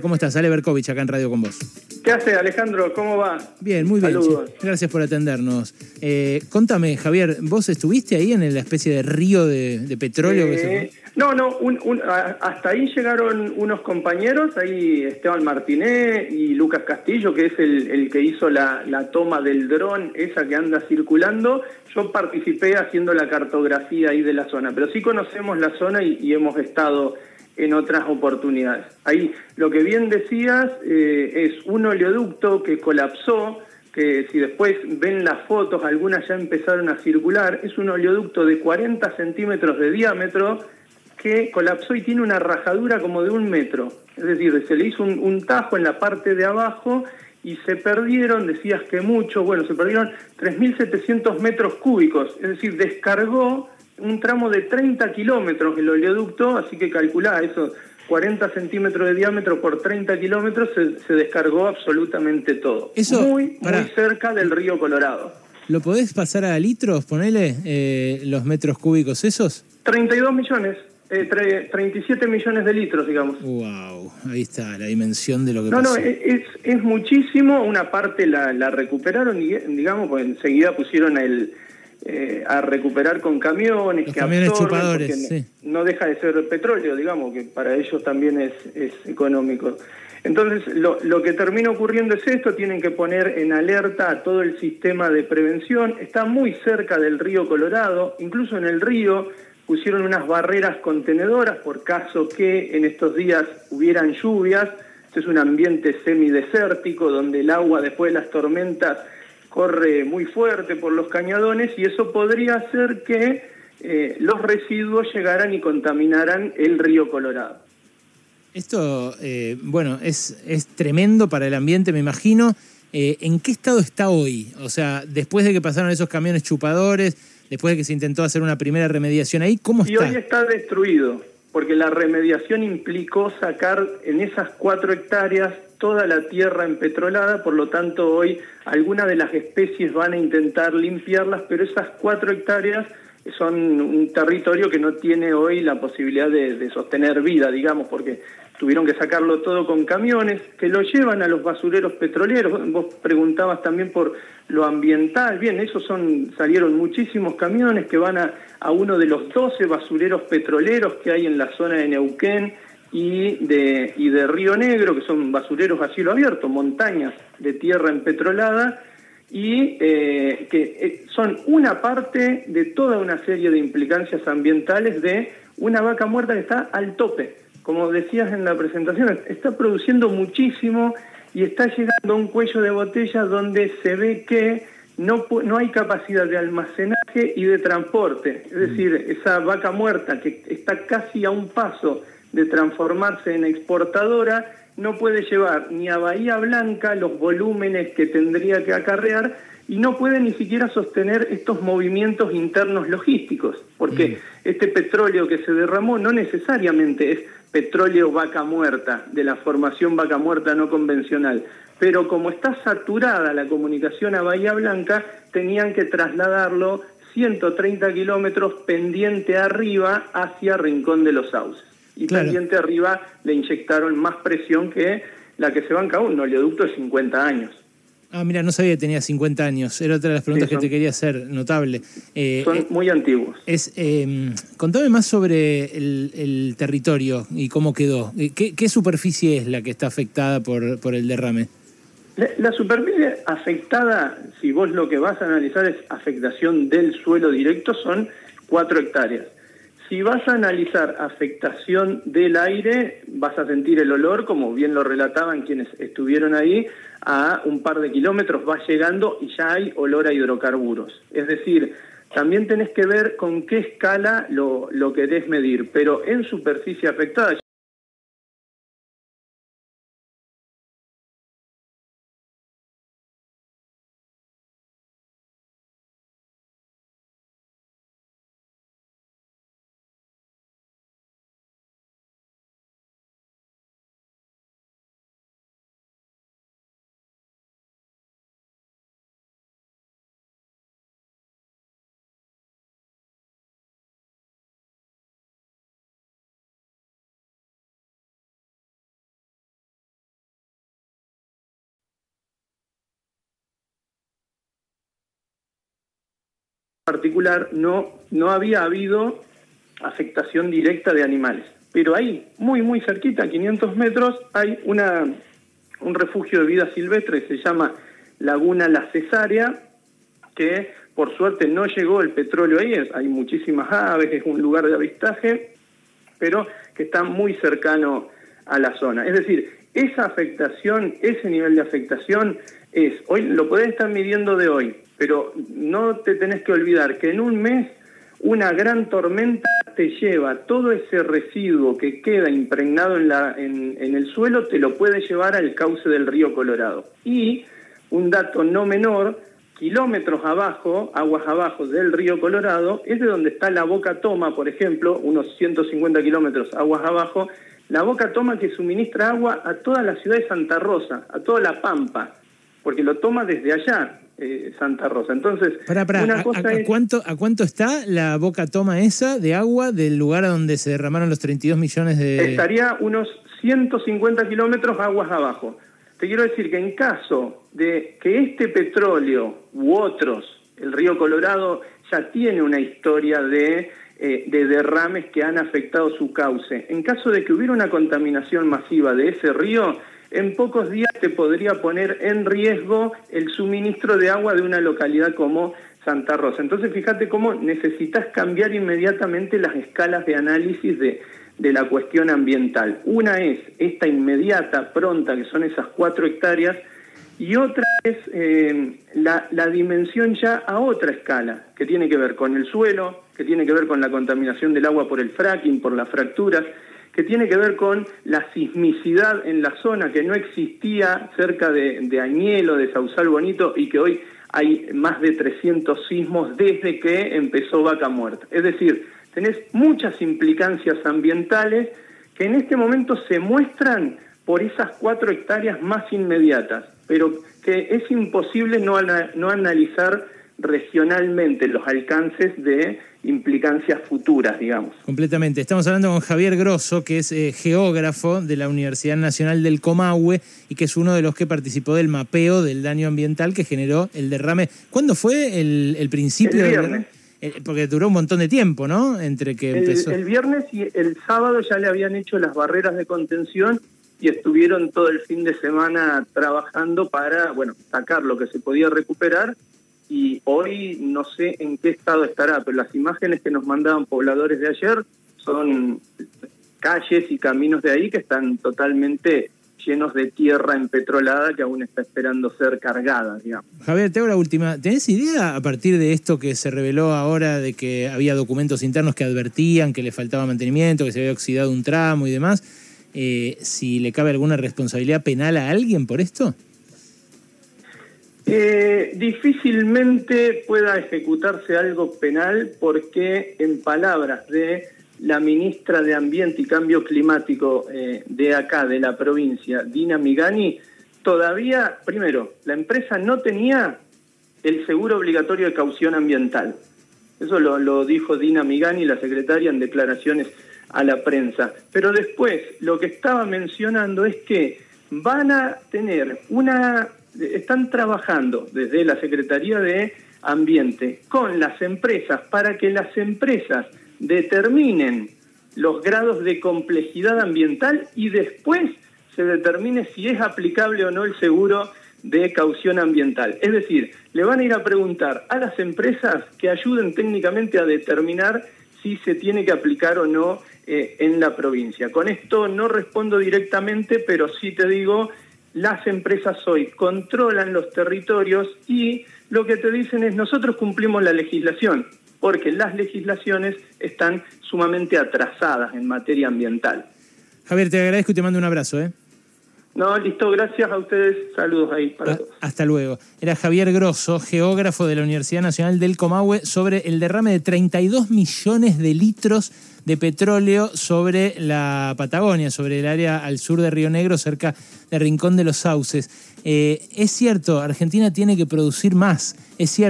¿Cómo estás? Ale Berkovich acá en Radio con vos. ¿Qué hace Alejandro? ¿Cómo va? Bien, muy bien. Saludos. Gracias por atendernos. Eh, contame, Javier, ¿vos estuviste ahí en la especie de río de, de petróleo? que se... Eh, no, no, un- un- a- hasta ahí llegaron unos compañeros, ahí Esteban Martiné y Lucas Castillo, que es el, el que hizo la, la toma del dron, esa que anda circulando. Yo participé haciendo la cartografía ahí de la zona, pero sí conocemos la zona y, y hemos estado en otras oportunidades. Ahí, lo que bien decías eh, es un oleoducto que colapsó, que si después ven las fotos, algunas ya empezaron a circular, es un oleoducto de 40 centímetros de diámetro que colapsó y tiene una rajadura como de un metro. Es decir, se le hizo un, tajo en la parte de abajo y se perdieron, decías que mucho, bueno, se perdieron 3.700 metros cúbicos, es decir, descargó un tramo de 30 kilómetros el oleoducto, así que calculá eso, 40 centímetros de diámetro por 30 kilómetros, se, se descargó absolutamente todo. Eso, muy, muy cerca del río Colorado. ¿Lo podés pasar a litros, ponele, eh, los metros cúbicos esos? 32 millones, eh, tre- 37 millones de litros, digamos. Wow, ahí está la dimensión de lo que No, no, pasó. es, es muchísimo. Una parte la, la recuperaron, y, digamos, pues enseguida pusieron el, eh, a recuperar con camiones Los que camiones chupadores, sí. no deja de ser petróleo, digamos, que para ellos también es, es económico. Entonces, lo, lo que termina ocurriendo es esto, tienen que poner en alerta a todo el sistema de prevención. Está muy cerca del río Colorado, incluso en el río pusieron unas barreras contenedoras por caso que en estos días hubieran lluvias. Este es un ambiente semidesértico donde el agua después de las tormentas corre muy fuerte por los cañadones y eso podría hacer que eh, los residuos llegaran y contaminaran el río Colorado. Esto, eh, bueno, es, es tremendo para el ambiente, me imagino. Eh, ¿En qué estado está hoy? O sea, después de que pasaron esos camiones chupadores, después de que se intentó hacer una primera remediación ahí, ¿cómo Y está? hoy está destruido, porque la remediación implicó sacar en esas cuatro hectáreas toda la tierra empetrolada, por lo tanto hoy algunas de las especies van a intentar limpiarlas, pero esas cuatro hectáreas son un territorio que no tiene hoy la posibilidad de, sostener vida, digamos, porque tuvieron que sacarlo todo con camiones que lo llevan a los basureros petroleros. Vos preguntabas también por lo ambiental. Bien, esos son salieron muchísimos camiones que van a, a uno de los 12 basureros petroleros que hay en la zona de Neuquén y de, y de Río Negro, que son basureros a cielo abierto, montañas de tierra empetrolada, y eh, que eh, son una parte de toda una serie de implicancias ambientales de una vaca muerta que está al tope. Como decías en la presentación, está produciendo muchísimo y está llegando a un cuello de botella donde se ve que no, no hay capacidad de almacenaje y de transporte. Es decir, esa vaca muerta que está casi a un paso de transformarse en exportadora, no puede llevar ni a Bahía Blanca los volúmenes que tendría que acarrear y no puede ni siquiera sostener estos movimientos internos logísticos, porque este petróleo que se derramó no necesariamente es petróleo vaca muerta, de la formación vaca muerta no convencional, pero como está saturada la comunicación a Bahía Blanca, tenían que trasladarlo 130 kilómetros pendiente arriba hacia Rincón de los Sauces. Y Claro. pendiente arriba le inyectaron más presión que la que se banca un oleoducto de 50 años. Ah, mira, no sabía que tenía 50 años. Era otra de las preguntas Sí, son- que te quería hacer, notable. Eh, Son eh, muy antiguos. es, eh, contame más sobre el, el territorio y cómo quedó. ¿Qué, qué superficie es la que está afectada por, por el derrame? La, la superficie afectada, si vos lo que vas a analizar es afectación del suelo directo, son 4 hectáreas. Si vas a analizar afectación del aire, vas a sentir el olor, como bien lo relataban quienes estuvieron ahí, a un par de kilómetros va llegando y ya hay olor a hidrocarburos. Es decir, también tenés que ver con qué escala lo, lo querés medir, pero en superficie afectada particular no, no había habido afectación directa de animales. Pero ahí, muy, muy cerquita, a 500 metros, hay una, un refugio de vida silvestre que se llama Laguna La Cesárea, que por suerte no llegó el petróleo ahí, hay muchísimas aves, es un lugar de avistaje, pero que está muy cercano a la zona. Es decir, esa afectación, ese nivel de afectación es, hoy lo podés estar midiendo de hoy, pero no te tenés que olvidar que en un mes una gran tormenta te lleva todo ese residuo que queda impregnado en, la, en, el suelo, te lo puede llevar al cauce del río Colorado. Y un dato no menor, kilómetros abajo, aguas abajo del río Colorado, es de donde está la Boca Toma, por ejemplo, unos 150 kilómetros aguas abajo, la Boca Toma que suministra agua a toda la ciudad de Santa Rosa, a toda la Pampa, porque lo toma desde allá, eh, Santa Rosa. Entonces, una cosa a, cuánto, ¿a cuánto está la boca toma esa de agua del lugar a donde se derramaron los 32 millones de...? Estaría unos 150 kilómetros aguas abajo. Te quiero decir que en caso de que este petróleo u otros, el río Colorado ya tiene una historia de, eh, de derrames que han afectado su cauce. En caso de que hubiera una contaminación masiva de ese río, en pocos días te podría poner en riesgo el suministro de agua de una localidad como Santa Rosa. Entonces fíjate cómo necesitas cambiar inmediatamente las escalas de análisis de, de la cuestión ambiental. Una es esta inmediata, pronta, que son esas cuatro hectáreas, y otra es eh, la, dimensión ya a otra escala, que tiene que ver con el suelo, que tiene que ver con la contaminación del agua por el fracking, por las fracturas, que tiene que ver con la sismicidad en la zona que no existía cerca de, de Añelo, de Sausal Bonito, y que hoy hay más de 300 sismos desde que empezó Vaca Muerta. Es decir, tenés muchas implicancias ambientales que en este momento se muestran por esas cuatro hectáreas más inmediatas, pero que es imposible no, no analizar regionalmente los alcances de implicancias futuras, digamos. Completamente. Estamos hablando con Javier Grosso, que es eh, geógrafo de la Universidad Nacional del Comahue y que es uno de los que participó del mapeo del daño ambiental que generó el derrame. ¿Cuándo fue el, principio? El viernes. porque duró un montón de tiempo, ¿no? Entre que empezó. El viernes y el sábado ya le habían hecho las barreras de contención y estuvieron todo el fin de semana trabajando para, bueno, sacar lo que se podía recuperar y hoy no sé en qué estado estará, pero las imágenes que nos mandaban pobladores de ayer son calles y caminos de ahí que están totalmente llenos de tierra empetrolada que aún está esperando ser cargada, digamos. Javier, te hago la última. ¿Tenés idea a partir de esto que se reveló ahora de que había documentos internos que advertían que le faltaba mantenimiento, que se había oxidado un tramo y demás, eh, si le cabe alguna responsabilidad penal a alguien por esto? Eh, difícilmente pueda ejecutarse algo penal porque, en palabras de la ministra de Ambiente y Cambio Climático eh, de acá, de la provincia, Dina Migani, todavía, primero, la empresa no tenía el seguro obligatorio de caución ambiental. Eso lo, lo dijo Dina Migani, la secretaria, en declaraciones a la prensa. Pero después, lo que estaba mencionando es que van a tener una están trabajando desde la Secretaría de Ambiente con las empresas para que las empresas determinen los grados de complejidad ambiental y después se determine si es aplicable o no el seguro de caución ambiental. Es decir, le van a ir a preguntar a las empresas que ayuden técnicamente a determinar si se tiene que aplicar o no eh, en la provincia. Con esto no respondo directamente, pero sí te digo las empresas hoy controlan los territorios y lo que te dicen es nosotros cumplimos la legislación, porque las legislaciones están sumamente atrasadas en materia ambiental. Javier, te agradezco y te mando un abrazo. ¿eh? No, listo, gracias a ustedes. Saludos ahí para todos. Hasta luego. Era Javier Grosso, geógrafo de la Universidad Nacional del Comahue, sobre el derrame de 32 millones de litros de petróleo sobre la Patagonia, sobre el área al sur de Río Negro, cerca de Rincón de los Sauces. Eh, es cierto, Argentina tiene que producir más, es cierto.